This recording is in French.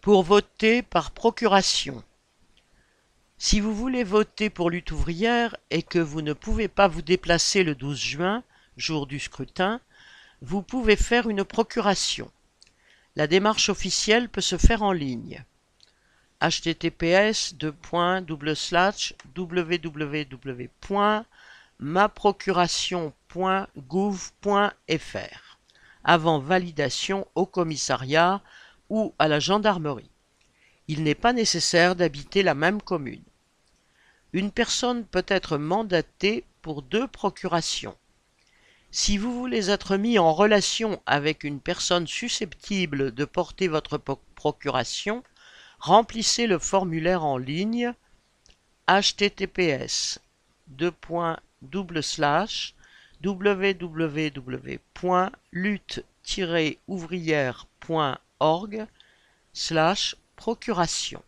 Pour voter par procuration. Si vous voulez voter pour lutte ouvrière et que vous ne pouvez pas vous déplacer le 12 juin, jour du scrutin, vous pouvez faire une procuration. La démarche officielle peut se faire en ligne. https www.maprocuration.gouv.fr avant validation au commissariat ou à la gendarmerie. Il n'est pas nécessaire d'habiter la même commune. Une personne peut être mandatée pour deux procurations. Si vous voulez être mis en relation avec une personne susceptible de porter votre procuration, remplissez le formulaire en ligne https www.lutte-ouvrière.org procuration